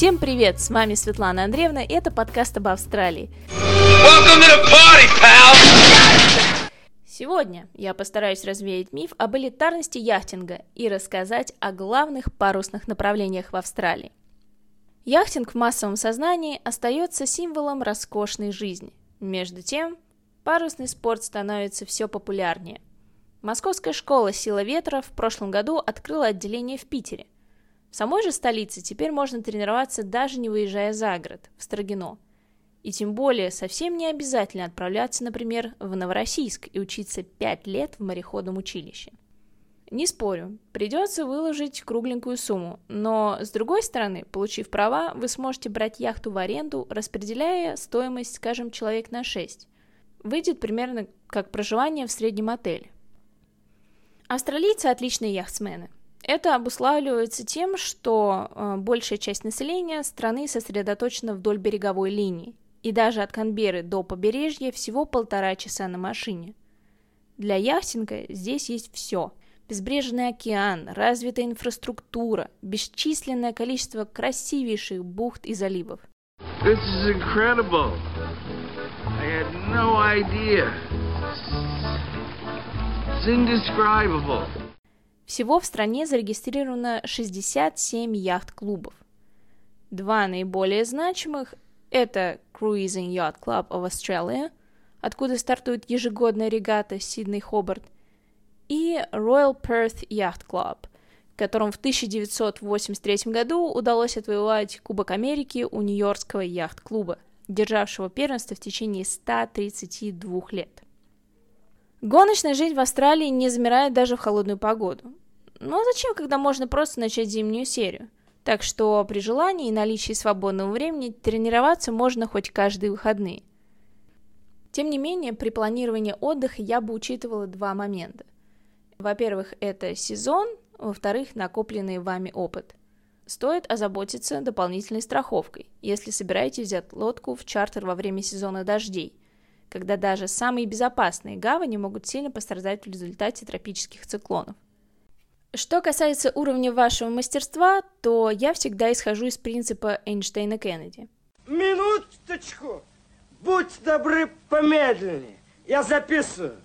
Всем привет! С вами Светлана Андреевна, и это подкаст об Австралии. Party, Сегодня я постараюсь развеять миф об элитарности яхтинга и рассказать о главных парусных направлениях в Австралии. Яхтинг в массовом сознании остается символом роскошной жизни. Между тем, парусный спорт становится все популярнее. Московская школа «Сила ветра» в прошлом году открыла отделение в Питере. В самой же столице теперь можно тренироваться даже не выезжая за город, в Строгино. И тем более совсем не обязательно отправляться, например, в Новороссийск и учиться 5 лет в мореходном училище. Не спорю, придется выложить кругленькую сумму, но с другой стороны, получив права, вы сможете брать яхту в аренду, распределяя стоимость, скажем, человек на 6. Выйдет примерно как проживание в среднем отеле. Австралийцы отличные яхтсмены. Это обуславливается тем, что э, большая часть населения страны сосредоточена вдоль береговой линии, и даже от Канберы до побережья всего полтора часа на машине. Для яхтинга здесь есть все – безбрежный океан, развитая инфраструктура, бесчисленное количество красивейших бухт и заливов. This is incredible. I had no idea. It's indescribable. Всего в стране зарегистрировано 67 яхт-клубов. Два наиболее значимых – это Cruising Yacht Club of Australia, откуда стартует ежегодная регата Сидней-Хобарт – и Royal Perth Yacht Club, которым в 1983 году удалось отвоевать Кубок Америки у Нью-Йоркского яхт-клуба, державшего первенство в течение 132 лет. Гоночная жизнь в Австралии не замирает даже в холодную погоду. Но зачем, когда можно просто начать зимнюю серию? Так что при желании и наличии свободного времени тренироваться можно хоть каждые выходные. Тем не менее, при планировании отдыха я бы учитывала два момента. Во-первых, это сезон, во-вторых, накопленный вами опыт. Стоит озаботиться дополнительной страховкой, если собираетесь взять лодку в чартер во время сезона дождей, когда даже самые безопасные гавани могут сильно пострадать в результате тропических циклонов. Что касается уровня вашего мастерства, то я всегда исхожу из принципа Эйнштейна Кеннеди. Минуточку! Будь добры помедленнее, я записываю.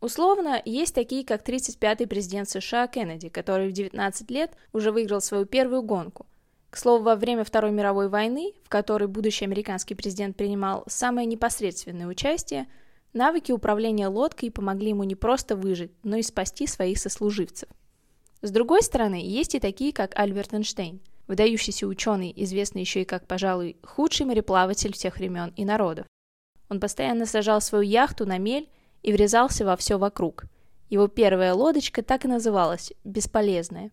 Условно, есть такие, как 35-й президент США Кеннеди, который в 19 лет уже выиграл свою первую гонку. К слову, во время Второй мировой войны, в которой будущий американский президент принимал самое непосредственное участие, навыки управления лодкой помогли ему не просто выжить, но и спасти своих сослуживцев. С другой стороны, есть и такие, как Альберт Эйнштейн, выдающийся ученый, известный еще и как, пожалуй, худший мореплаватель всех времен и народов. Он постоянно сажал свою яхту на мель и врезался во все вокруг. Его первая лодочка так и называлась «Бесполезная».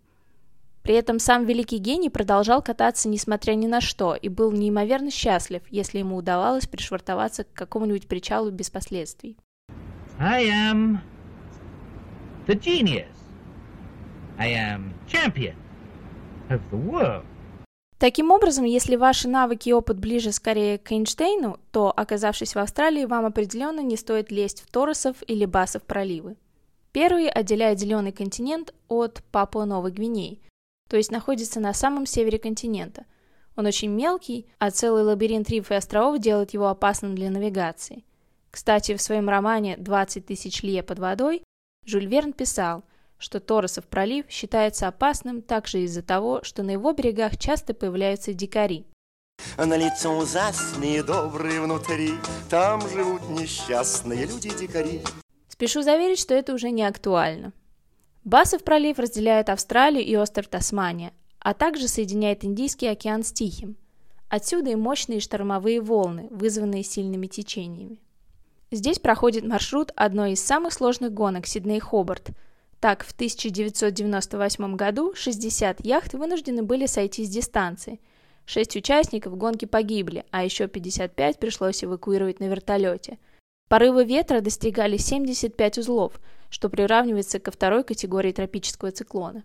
При этом сам великий гений продолжал кататься несмотря ни на что и был неимоверно счастлив, если ему удавалось пришвартоваться к какому-нибудь причалу без последствий. I am the genius. I am champion of the world. Таким образом, если ваши навыки и опыт ближе скорее к Эйнштейну, то, оказавшись в Австралии, вам определенно не стоит лезть в Торосов или Басов проливы. Первый отделяет зеленый континент от Папуа-Новой Гвинеи, то есть находится на самом севере континента. Он очень мелкий, а целый лабиринт рифов и островов делает его опасным для навигации. Кстати, в своем романе «20 тысяч лье под водой» Жюль Верн писал – что Торосов пролив считается опасным также из-за того, что на его берегах часто появляются дикари. На лицо ужасные, добрые внутри, там живут несчастные люди-дикари. Спешу заверить, что это уже не актуально. Басов пролив разделяет Австралию и остров Тасмания, а также соединяет Индийский океан с Тихим. Отсюда и мощные штормовые волны, вызванные сильными течениями. Здесь проходит маршрут одной из самых сложных гонок Сидней-Хобарт – так, в 1998 году 60 яхт вынуждены были сойти с дистанции. Шесть участников гонки погибли, а еще 55 пришлось эвакуировать на вертолете. Порывы ветра достигали 75 узлов, что приравнивается ко второй категории тропического циклона.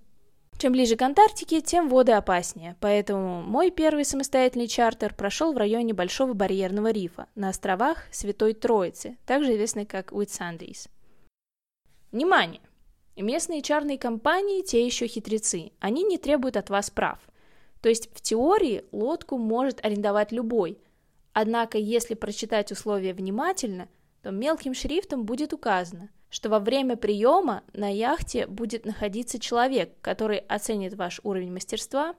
Чем ближе к Антарктике, тем воды опаснее, поэтому мой первый самостоятельный чартер прошел в районе Большого барьерного рифа на островах Святой Троицы, также известный как Уитсандис. Внимание! Местные чарные компании – те еще хитрецы. Они не требуют от вас прав. То есть в теории лодку может арендовать любой. Однако, если прочитать условия внимательно, то мелким шрифтом будет указано, что во время приема на яхте будет находиться человек, который оценит ваш уровень мастерства,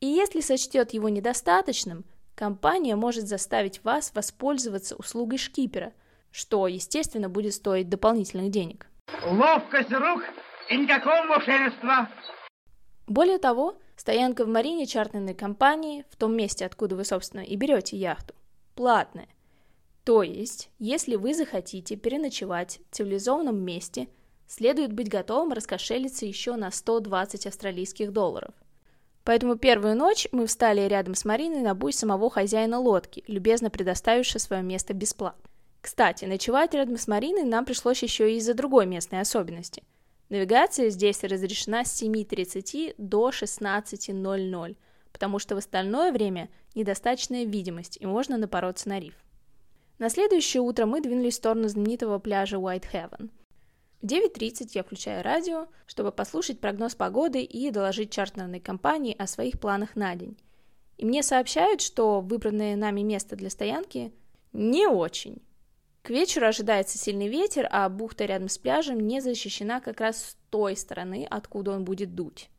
и если сочтет его недостаточным, компания может заставить вас воспользоваться услугой шкипера, что, естественно, будет стоить дополнительных денег. Ловкость рук и никакого мошенничества. Более того, стоянка в марине чартерной компании, в том месте, откуда вы, собственно, и берете яхту, платная. То есть, если вы захотите переночевать в цивилизованном месте, следует быть готовым раскошелиться еще на 120 австралийских долларов. Поэтому первую ночь мы встали рядом с Мариной на буй самого хозяина лодки, любезно предоставившего свое место бесплатно. Кстати, ночевать рядом с Мариной нам пришлось еще и из-за другой местной особенности – Навигация здесь разрешена с 7.30 до 16.00, потому что в остальное время недостаточная видимость и можно напороться на риф. На следующее утро мы двинулись в сторону знаменитого пляжа Уайт-Хевен. В 9.30 я включаю радио, чтобы послушать прогноз погоды и доложить чартерной компании о своих планах на день. И мне сообщают, что выбранное нами место для стоянки не очень. К вечеру ожидается сильный ветер, а бухта рядом с пляжем не защищена как раз с той стороны, откуда он будет дуть.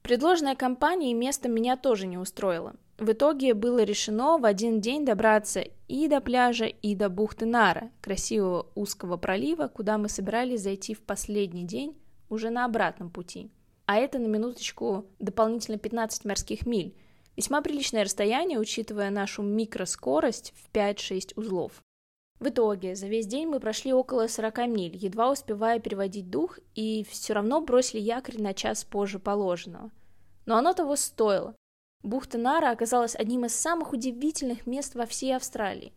Предложенная компания место меня тоже не устроило. В итоге было решено в один день добраться и до пляжа, и до бухты Нара, красивого узкого пролива, куда мы собирались зайти в последний день уже на обратном пути. А это на минуточку дополнительно 15 морских миль. Весьма приличное расстояние, учитывая нашу микроскорость в 5-6 узлов. В итоге, за весь день мы прошли около 40 миль, едва успевая переводить дух, и все равно бросили якорь на час позже положенного. Но оно того стоило. Бухта Нара оказалась одним из самых удивительных мест во всей Австралии.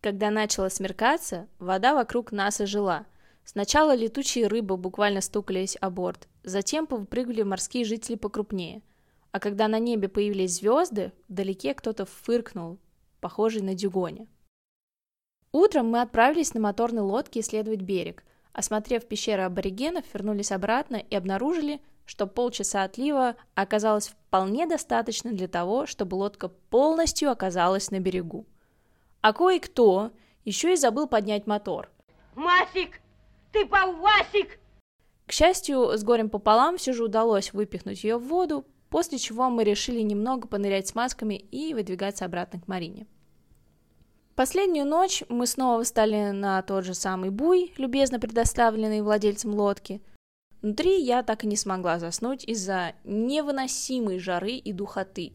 Когда начало смеркаться, вода вокруг нас ожила. Сначала летучие рыбы буквально стукались о борт, затем повыпрыгивали морские жители покрупнее. А когда на небе появились звезды, вдалеке кто-то фыркнул, похожий на дюгоня. Утром мы отправились на моторной лодке исследовать берег. Осмотрев пещеры аборигенов, вернулись обратно и обнаружили, что полчаса отлива оказалось вполне достаточно для того, чтобы лодка полностью оказалась на берегу. А кое-кто еще и забыл поднять мотор. Масик! Ты повасик! К счастью, с горем пополам все же удалось выпихнуть ее в воду, после чего мы решили немного понырять с масками и выдвигаться обратно к Марине. Последнюю ночь мы снова встали на тот же самый буй, любезно предоставленный владельцем лодки. Внутри я так и не смогла заснуть из-за невыносимой жары и духоты,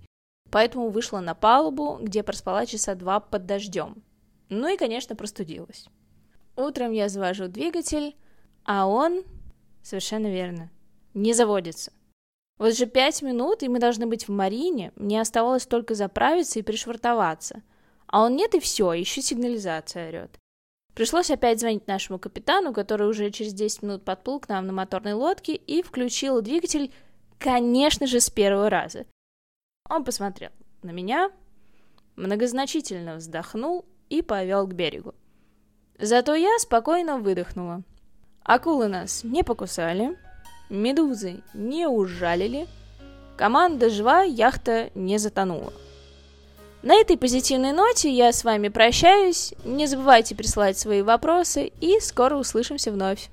поэтому вышла на палубу, где проспала часа два под дождем. Ну и, конечно, простудилась. Утром я завожу двигатель, а он, совершенно верно, не заводится. Вот же пять минут, и мы должны быть в Марине, мне оставалось только заправиться и пришвартоваться – а он нет и все, еще сигнализация орет. Пришлось опять звонить нашему капитану, который уже через 10 минут подплыл к нам на моторной лодке и включил двигатель, конечно же, с первого раза. Он посмотрел на меня, многозначительно вздохнул и повел к берегу. Зато я спокойно выдохнула. Акулы нас не покусали, медузы не ужалили, команда жива, яхта не затонула. На этой позитивной ноте я с вами прощаюсь. Не забывайте присылать свои вопросы и скоро услышимся вновь.